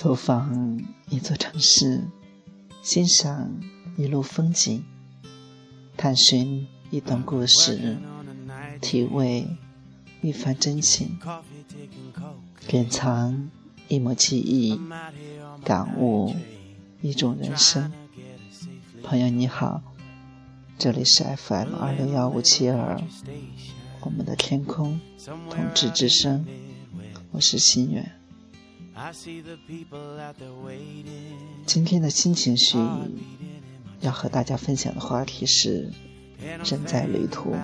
走访一座城市，欣赏一路风景，探寻一段故事，体味一番真情，典藏一抹记忆，感悟一种人生。朋友你好，这里是 FM 二六幺五七二，我们的天空，同志之声，我是心远。今天的心情绪要和大家分享的话题是人在旅途。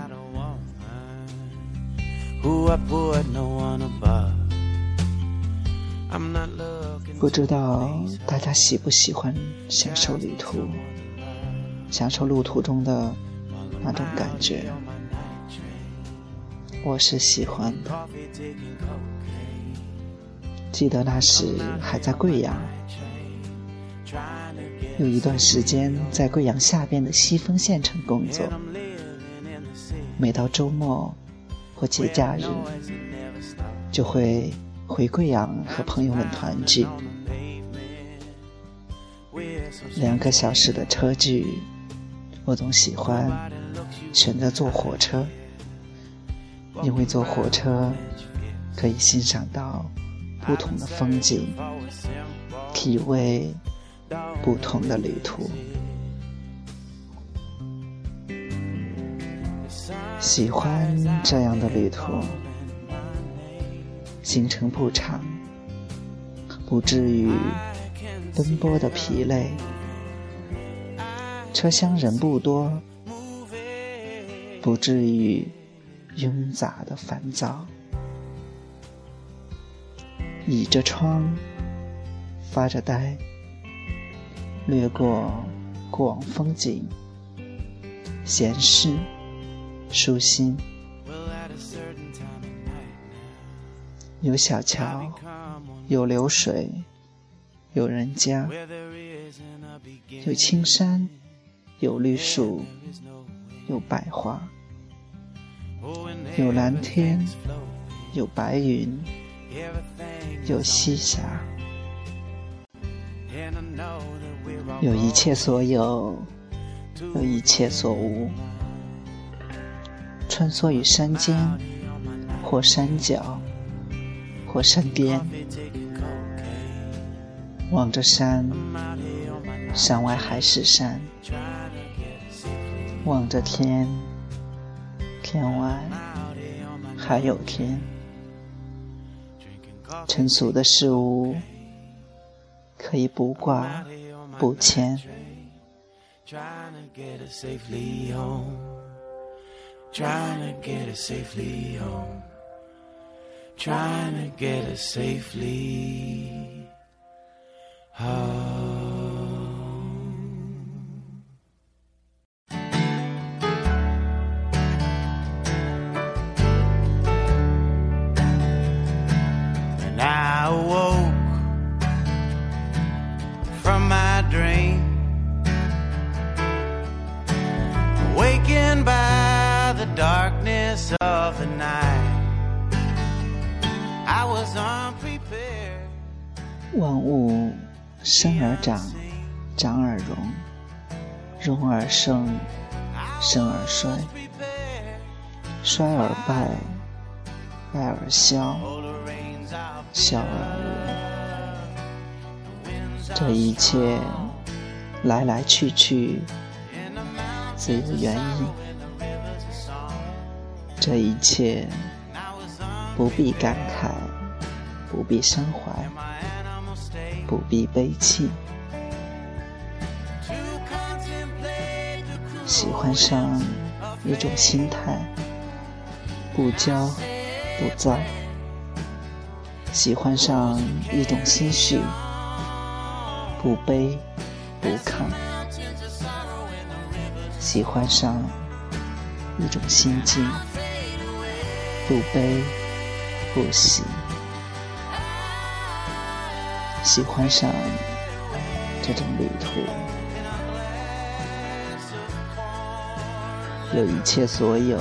不知道大家喜不喜欢享受旅途，享受路途中的那种感觉？我是喜欢的。记得那时还在贵阳，有一段时间在贵阳下边的西丰县城工作。每到周末或节假日，就会回贵阳和朋友们团聚。两个小时的车距，我总喜欢选择坐火车，因为坐火车可以欣赏到。不同的风景，体味不同的旅途。喜欢这样的旅途，行程不长，不至于奔波的疲累，车厢人不多，不至于拥杂的烦躁。倚着窗，发着呆，掠过过往风景，闲适舒心。有小桥，有流水，有人家，有青山，有绿树，有百花，有蓝天，有白云。有西霞，有一切所有，有一切所无。穿梭于山间，或山脚，或山边。望着山，山外还是山；望着天，天外还有天。成熟的事物可以不挂不牵。万物生而长，长而荣，荣而生，生而衰，衰而败，败而消，消而无。这一切来来去去，自有原因。这一切不必感慨，不必伤怀，不必悲戚。喜欢上一种心态，不骄不躁；喜欢上一种心绪，不卑不亢；喜欢上一种心境。不悲不喜，喜欢上这种旅途，有一切所有，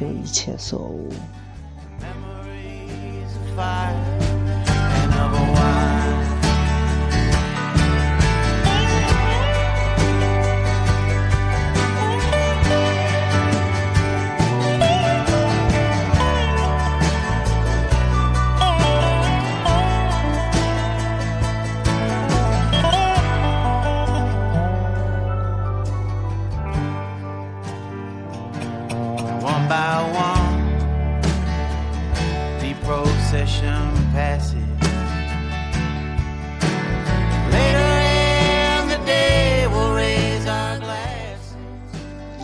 有一切所无。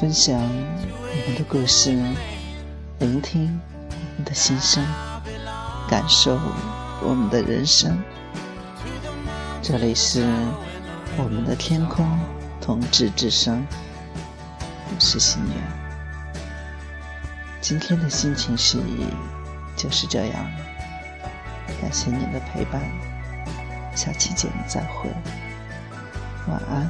分享我们的故事，聆听我们的心声，感受我们的人生。这里是我们的天空同志之声，我是心远。今天的心情是就是这样，感谢您的陪伴，下期节目再会，晚安。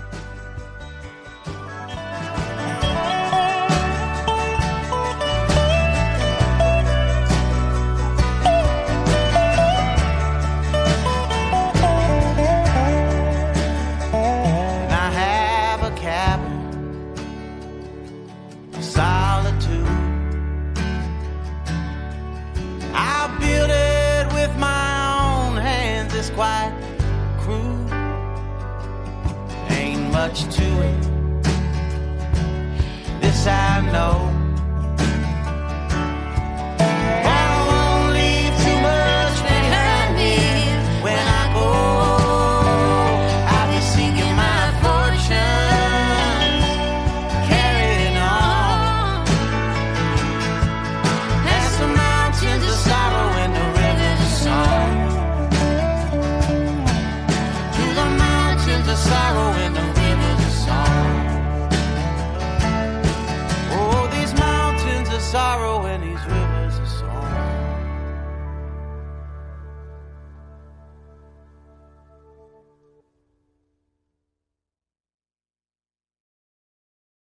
Quite crude. Ain't much to it. This